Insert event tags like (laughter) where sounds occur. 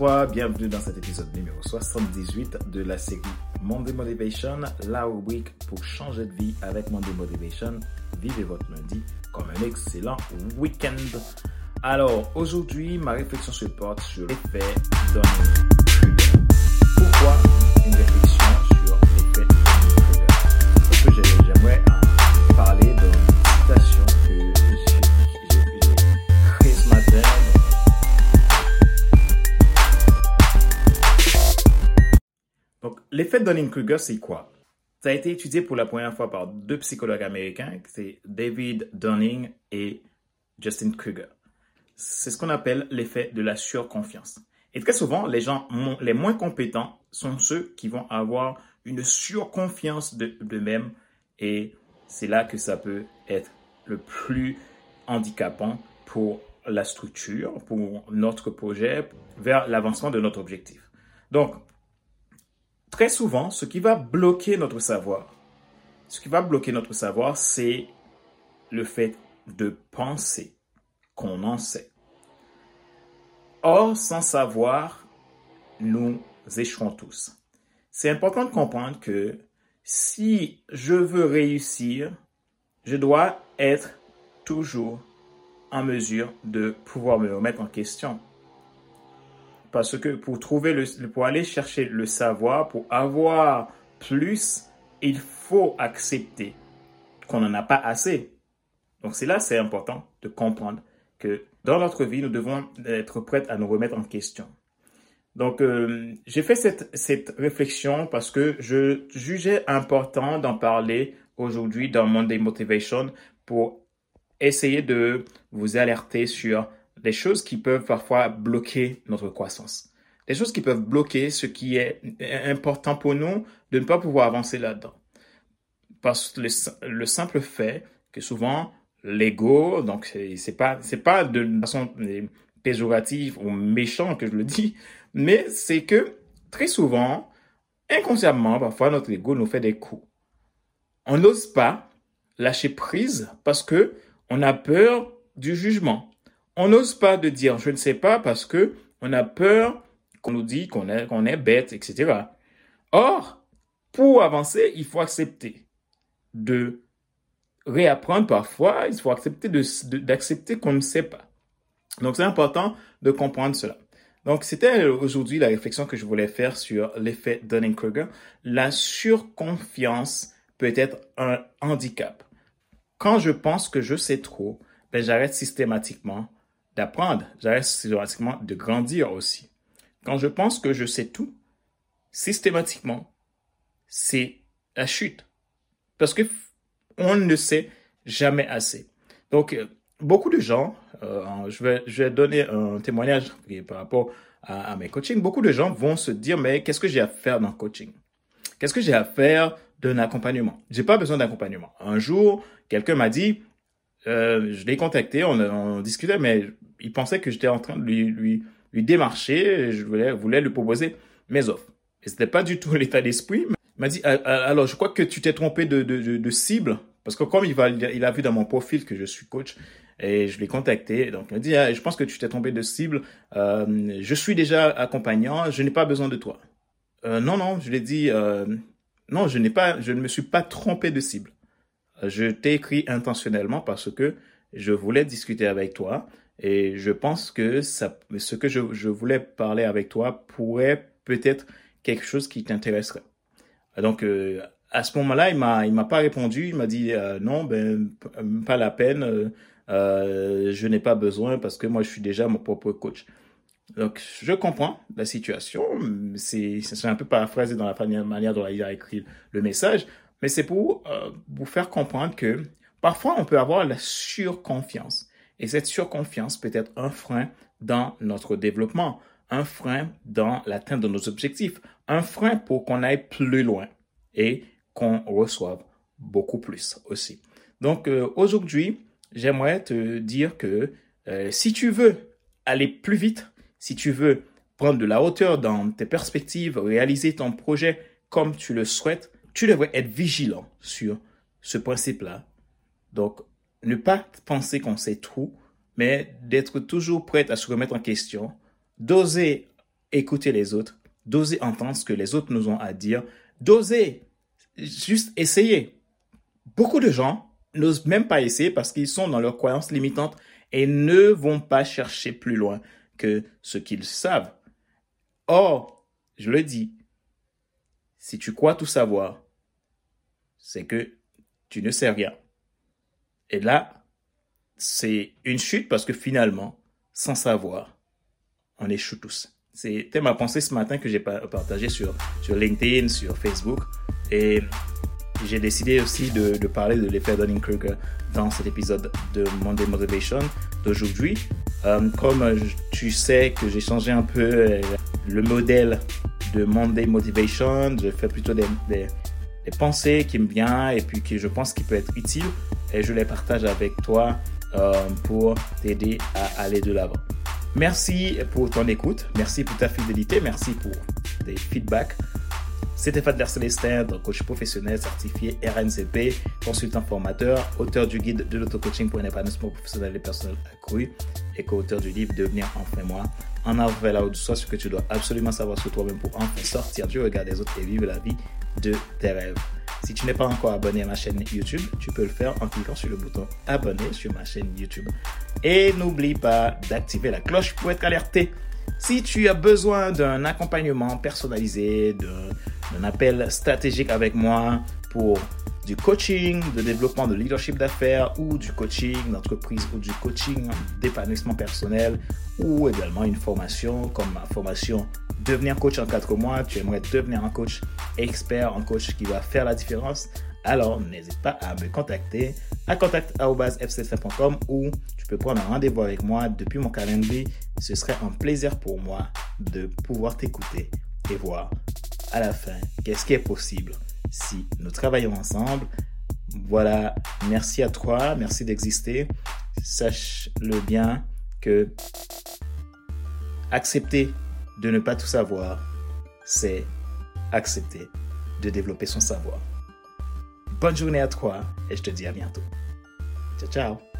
bienvenue dans cet épisode numéro 78 de la série Monday Motivation, la rubrique pour changer de vie avec Monday Motivation. Vivez votre lundi comme un excellent week-end. Alors, aujourd'hui, ma réflexion se porte sur l'effet d'un l'effet Dunning-Kruger, c'est quoi? Ça a été étudié pour la première fois par deux psychologues américains, c'est David Dunning et Justin Kruger. C'est ce qu'on appelle l'effet de la surconfiance. Et très souvent, les gens les moins compétents sont ceux qui vont avoir une surconfiance d'eux-mêmes et c'est là que ça peut être le plus handicapant pour la structure, pour notre projet, vers l'avancement de notre objectif. Donc, Très souvent, ce qui va bloquer notre savoir, ce qui va bloquer notre savoir, c'est le fait de penser qu'on en sait. Or, sans savoir, nous échouons tous. C'est important de comprendre que si je veux réussir, je dois être toujours en mesure de pouvoir me remettre en question. Parce que pour trouver le, pour aller chercher le savoir, pour avoir plus, il faut accepter qu'on n'en a pas assez. Donc c'est là, c'est important de comprendre que dans notre vie, nous devons être prêts à nous remettre en question. Donc, euh, j'ai fait cette, cette réflexion parce que je jugeais important d'en parler aujourd'hui dans Monday Motivation pour essayer de vous alerter sur des choses qui peuvent parfois bloquer notre croissance. Des choses qui peuvent bloquer ce qui est important pour nous de ne pas pouvoir avancer là-dedans. Parce que le, simple fait que souvent l'ego, donc c'est pas c'est pas de façon péjorative ou méchant que je le dis, mais c'est que très souvent, inconsciemment, parfois notre ego nous fait des coups. On n'ose pas lâcher prise parce que on a peur du jugement on n'ose pas de dire je ne sais pas parce que on a peur qu'on nous dit qu'on est, qu'on est bête, etc. Or, pour avancer, il faut accepter de réapprendre parfois, il faut accepter d'accepter qu'on ne sait pas. Donc, c'est important de comprendre cela. Donc, c'était aujourd'hui la réflexion que je voulais faire sur l'effet Dunning-Kruger. La surconfiance peut être un handicap. Quand je pense que je sais trop, ben, j'arrête systématiquement d'apprendre, j'arrête systématiquement de grandir aussi. Quand je pense que je sais tout, systématiquement, c'est la chute. Parce que on ne sait jamais assez. Donc, euh, beaucoup de gens, euh, je, vais, je vais donner un témoignage par rapport à, à mes coachings, beaucoup de gens vont se dire, mais qu'est-ce que j'ai à faire dans le coaching? Qu'est-ce que j'ai à faire d'un accompagnement? J'ai pas besoin d'accompagnement. Un jour, quelqu'un m'a dit, euh, je l'ai contacté, on, on, discutait, mais il pensait que j'étais en train de lui, lui, lui démarcher, je voulais, voulais lui proposer mes offres. Et c'était pas du tout (laughs) l'état d'esprit. Il m'a dit, ah, ah, alors je crois que tu t'es trompé de, de, de, cible, parce que comme il, va, il a vu dans mon profil que je suis coach, et je l'ai contacté, donc il m'a dit, ah, je pense que tu t'es trompé de cible, euh, je suis déjà accompagnant, je n'ai pas besoin de toi. Euh, non, non, je l'ai dit, euh, non, je n'ai pas, je ne me suis pas trompé de cible. Je t'ai écrit intentionnellement parce que je voulais discuter avec toi et je pense que ça, ce que je, voulais parler avec toi pourrait peut-être quelque chose qui t'intéresserait. Donc, euh, à ce moment-là, il m'a, il m'a pas répondu. Il m'a dit euh, non, ben pas la peine. Euh, je n'ai pas besoin parce que moi, je suis déjà mon propre coach. Donc, je comprends la situation. C'est, c'est un peu paraphrasé dans la manière dont il a écrit le message, mais c'est pour euh, vous faire comprendre que parfois on peut avoir la surconfiance. Et cette surconfiance peut être un frein dans notre développement, un frein dans l'atteinte de nos objectifs, un frein pour qu'on aille plus loin et qu'on reçoive beaucoup plus aussi. Donc euh, aujourd'hui, j'aimerais te dire que euh, si tu veux aller plus vite, si tu veux prendre de la hauteur dans tes perspectives, réaliser ton projet comme tu le souhaites, tu devrais être vigilant sur ce principe-là. Donc, ne pas penser qu'on sait tout, mais d'être toujours prêt à se remettre en question, d'oser écouter les autres, d'oser entendre ce que les autres nous ont à dire, d'oser juste essayer. Beaucoup de gens n'osent même pas essayer parce qu'ils sont dans leurs croyances limitantes et ne vont pas chercher plus loin que ce qu'ils savent. Or, je le dis, si tu crois tout savoir, c'est que tu ne sais rien. Et là, c'est une chute parce que finalement, sans savoir, on échoue tous. C'était ma pensée ce matin que j'ai partagé sur, sur LinkedIn, sur Facebook. Et j'ai décidé aussi de, parler de l'effet Dunning-Kruger dans cet épisode de Monday Motivation d'aujourd'hui. Euh, comme tu sais que j'ai changé un peu euh, le modèle de Monday Motivation, je fais plutôt des, des pensées qui me viennent et puis que je pense qui peut être utile et je les partage avec toi euh, pour t'aider à aller de l'avant. Merci pour ton écoute, merci pour ta fidélité, merci pour tes feedbacks. C'était Fadler Célestin, coach professionnel certifié RNCP, consultant formateur, auteur du guide de l'auto-coaching pour un épanouissement professionnel et personnel accru et co-auteur du livre Devenir enfin moi. En avant vers la haute soit ce que tu dois absolument savoir sur toi-même pour enfin sortir du regard des autres et vivre la vie de tes rêves. Si tu n'es pas encore abonné à ma chaîne YouTube, tu peux le faire en cliquant sur le bouton abonner sur ma chaîne YouTube. Et n'oublie pas d'activer la cloche pour être alerté. Si tu as besoin d'un accompagnement personnalisé, d'un appel stratégique avec moi pour du coaching, de développement de leadership d'affaires ou du coaching d'entreprise ou du coaching d'épanouissement personnel ou également une formation comme ma formation devenir coach en 4 mois, tu aimerais devenir un coach expert, un coach qui va faire la différence, alors n'hésite pas à me contacter à contact.fcf.com ou tu peux prendre un rendez-vous avec moi depuis mon calendrier. Ce serait un plaisir pour moi de pouvoir t'écouter et voir à la fin qu'est-ce qui est possible si nous travaillons ensemble. Voilà, merci à toi, merci d'exister. Sache-le bien que accepter de ne pas tout savoir, c'est accepter de développer son savoir. Bonne journée à toi et je te dis à bientôt. Ciao, ciao.